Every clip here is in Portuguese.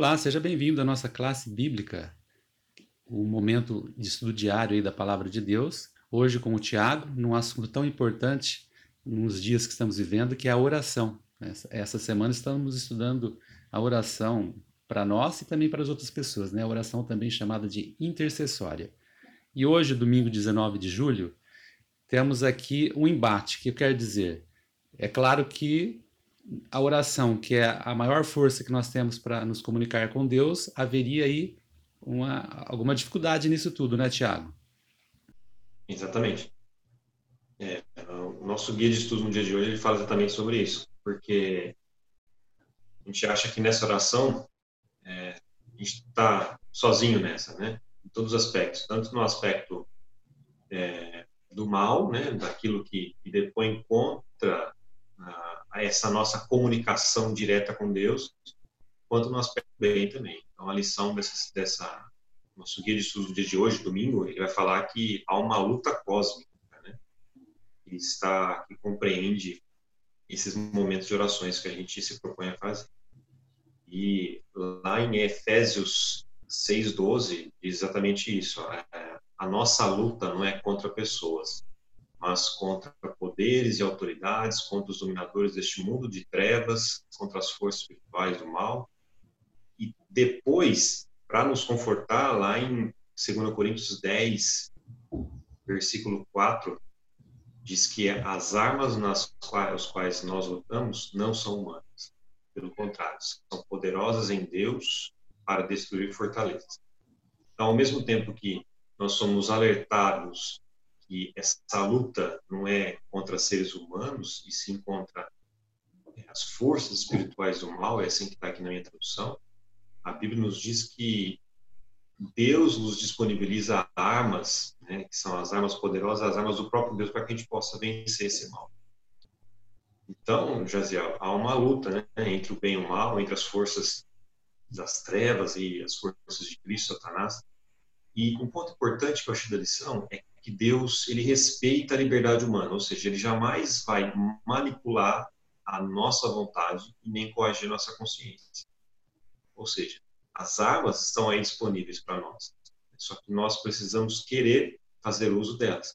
Olá, seja bem-vindo à nossa classe bíblica, o momento de estudo diário aí da Palavra de Deus. Hoje com o Tiago, num assunto tão importante nos dias que estamos vivendo, que é a oração. Essa, semana estamos estudando a oração para nós e também para as outras pessoas, né? A oração também chamada de intercessória. E hoje, domingo 19 de julho, temos aqui um embate, que quer dizer, é claro que a oração, que é a maior força que nós temos para nos comunicar com Deus, haveria aí uma, alguma dificuldade nisso tudo, né, Tiago? Exatamente. É, o nosso guia de estudo no dia de hoje ele fala exatamente sobre isso, porque a gente acha que nessa oração é, a gente está sozinho nessa, né? Em todos os aspectos, tanto no aspecto é, do mal, né? Daquilo que, que depõe contra a, a essa nossa comunicação direta com Deus, quanto no aspecto bem também. Então, a lição dessa, dessa nosso guia de estudo do dia de hoje, domingo, ele vai falar que há uma luta cósmica, né? Que está, que compreende esses momentos de orações que a gente se propõe a fazer. E lá em Efésios 6:12 diz exatamente isso. A, a nossa luta não é contra pessoas, mas contra poderes e autoridades, contra os dominadores deste mundo de trevas, contra as forças espirituais do mal. E depois, para nos confortar, lá em 2 Coríntios 10, versículo 4, diz que as armas nas quais, quais nós lutamos não são humanas. Pelo contrário, são poderosas em Deus para destruir fortalezas. Então, ao mesmo tempo que nós somos alertados que essa luta não é contra seres humanos, e sim contra é, as forças espirituais do mal, é assim que está aqui na minha tradução. A Bíblia nos diz que Deus nos disponibiliza armas, né, que são as armas poderosas, as armas do próprio Deus, para que a gente possa vencer esse mal. Então, Jaziel, há uma luta né, entre o bem e o mal, entre as forças das trevas e as forças de Cristo, Satanás. E um ponto importante que eu achei da lição é que Deus ele respeita a liberdade humana, ou seja, ele jamais vai manipular a nossa vontade e nem coagir nossa consciência. Ou seja, as armas estão aí disponíveis para nós, só que nós precisamos querer fazer uso delas.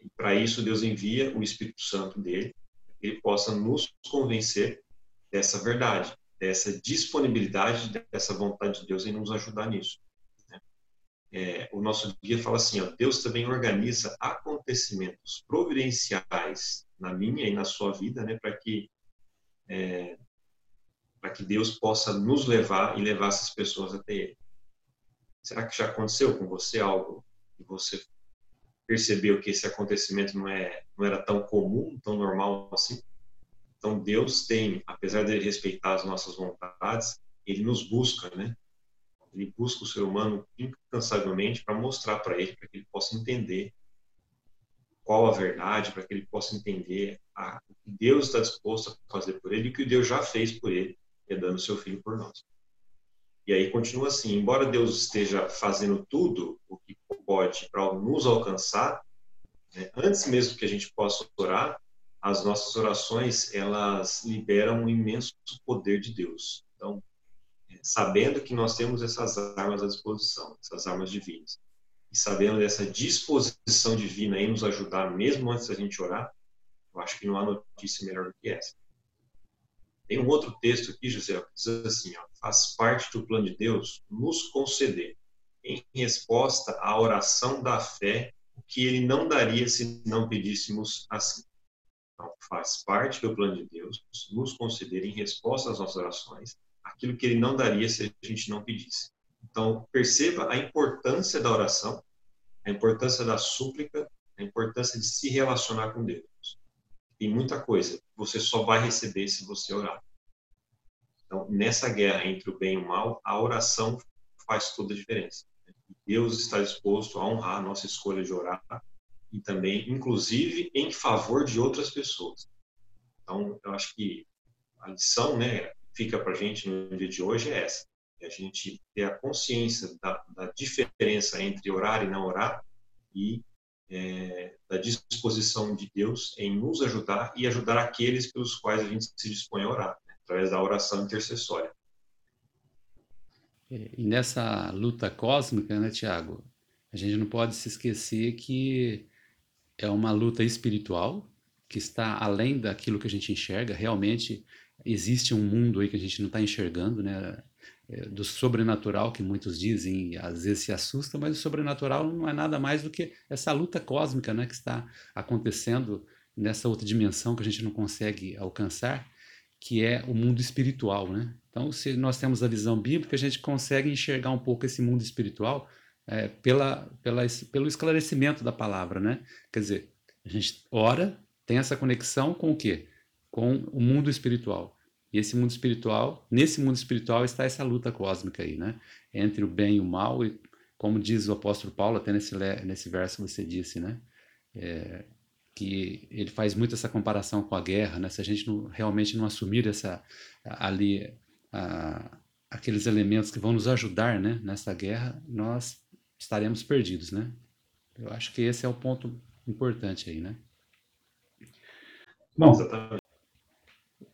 E para isso Deus envia o Espírito Santo dele, ele possa nos convencer dessa verdade, dessa disponibilidade, dessa vontade de Deus em nos ajudar nisso é, o nosso guia fala assim: ó, Deus também organiza acontecimentos providenciais na minha e na sua vida, né, para que é, para que Deus possa nos levar e levar essas pessoas até Ele. Será que já aconteceu com você algo e você percebeu que esse acontecimento não é não era tão comum, tão normal assim? Então Deus tem, apesar de respeitar as nossas vontades, ele nos busca, né? Ele busca o ser humano incansavelmente para mostrar para ele, para que ele possa entender qual a verdade, para que ele possa entender a, o que Deus está disposto a fazer por ele e o que Deus já fez por ele, é dando seu filho por nós. E aí continua assim, embora Deus esteja fazendo tudo o que pode para nos alcançar, né, antes mesmo que a gente possa orar, as nossas orações elas liberam um imenso poder de Deus. Então, sabendo que nós temos essas armas à disposição, essas armas divinas, e sabendo dessa disposição divina em nos ajudar mesmo antes da gente orar, eu acho que não há notícia melhor do que essa. Tem um outro texto aqui, José, que diz assim, ó, faz parte do plano de Deus nos conceder, em resposta à oração da fé, o que ele não daria se não pedíssemos assim. Então, faz parte do plano de Deus nos conceder, em resposta às nossas orações, aquilo que ele não daria se a gente não pedisse. Então, perceba a importância da oração, a importância da súplica, a importância de se relacionar com Deus. Tem muita coisa, você só vai receber se você orar. Então, nessa guerra entre o bem e o mal, a oração faz toda a diferença. Deus está disposto a honrar a nossa escolha de orar e também, inclusive, em favor de outras pessoas. Então, eu acho que a lição, né, fica para a gente no dia de hoje é essa: é a gente ter a consciência da, da diferença entre orar e não orar e é, da disposição de Deus em nos ajudar e ajudar aqueles pelos quais a gente se dispõe a orar, né, através da oração intercessória. E nessa luta cósmica, né, Tiago, a gente não pode se esquecer que é uma luta espiritual que está além daquilo que a gente enxerga. Realmente existe um mundo aí que a gente não está enxergando, né? É, do sobrenatural que muitos dizem, às vezes se assustam, mas o sobrenatural não é nada mais do que essa luta cósmica, né, que está acontecendo nessa outra dimensão que a gente não consegue alcançar, que é o mundo espiritual, né? Então, se nós temos a visão bíblica, a gente consegue enxergar um pouco esse mundo espiritual é, pela, pela, pelo esclarecimento da palavra, né? Quer dizer, a gente ora, tem essa conexão com o quê? Com o mundo espiritual. E esse mundo espiritual, nesse mundo espiritual está essa luta cósmica aí, né? Entre o bem e o mal, e como diz o apóstolo Paulo, até nesse, nesse verso você disse, né? É, que ele faz muito essa comparação com a guerra, né? Se a gente não, realmente não assumir essa ali a, aqueles elementos que vão nos ajudar, né? Nessa guerra, nós estaremos perdidos, né? Eu acho que esse é o ponto importante aí, né? Bom,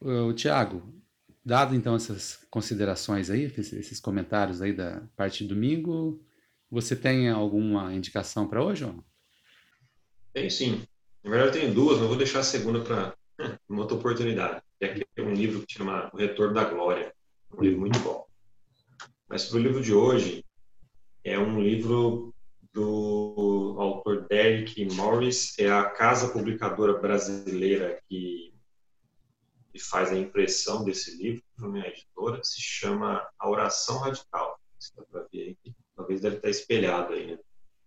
o Tiago, dado então essas considerações aí, esses comentários aí da parte de domingo, você tem alguma indicação para hoje? Ou? Tem sim. Na verdade, eu tenho duas, mas vou deixar a segunda para uma outra oportunidade. É um livro que chama O Retorno da Glória. Um livro muito bom. Mas para o livro de hoje, é um livro do autor Derek Morris, é a casa publicadora brasileira que, que faz a impressão desse livro, minha editora, se chama A Oração Radical. Dá para ver aqui. Talvez deve estar espelhado aí, né?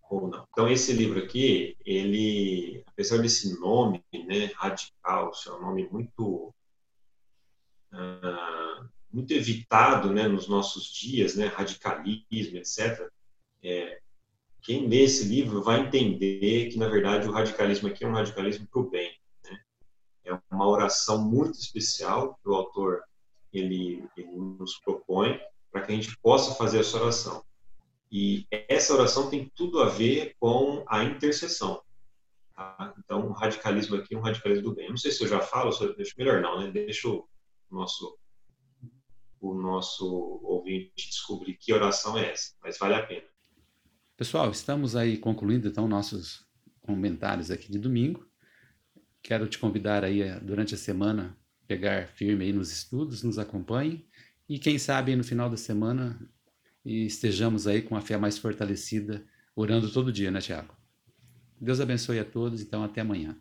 ou não. Então esse livro aqui, ele, apesar desse nome, né, radical, ser um nome muito uh, muito evitado, né, nos nossos dias, né, radicalismo, etc. É, quem lê esse livro vai entender que, na verdade, o radicalismo aqui é um radicalismo para o bem. Uma oração muito especial que o autor ele, ele nos propõe para que a gente possa fazer essa oração. E essa oração tem tudo a ver com a intercessão. Tá? Então, o radicalismo aqui é um radicalismo do bem. Não sei se eu já falo, se eu deixo melhor não, né? Deixa o nosso o nosso ouvinte descobrir que oração é essa, mas vale a pena. Pessoal, estamos aí concluindo então nossos comentários aqui de domingo. Quero te convidar aí eh, durante a semana pegar firme aí nos estudos, nos acompanhe e quem sabe no final da semana estejamos aí com a fé mais fortalecida, orando todo dia, né, Tiago? Deus abençoe a todos, então até amanhã.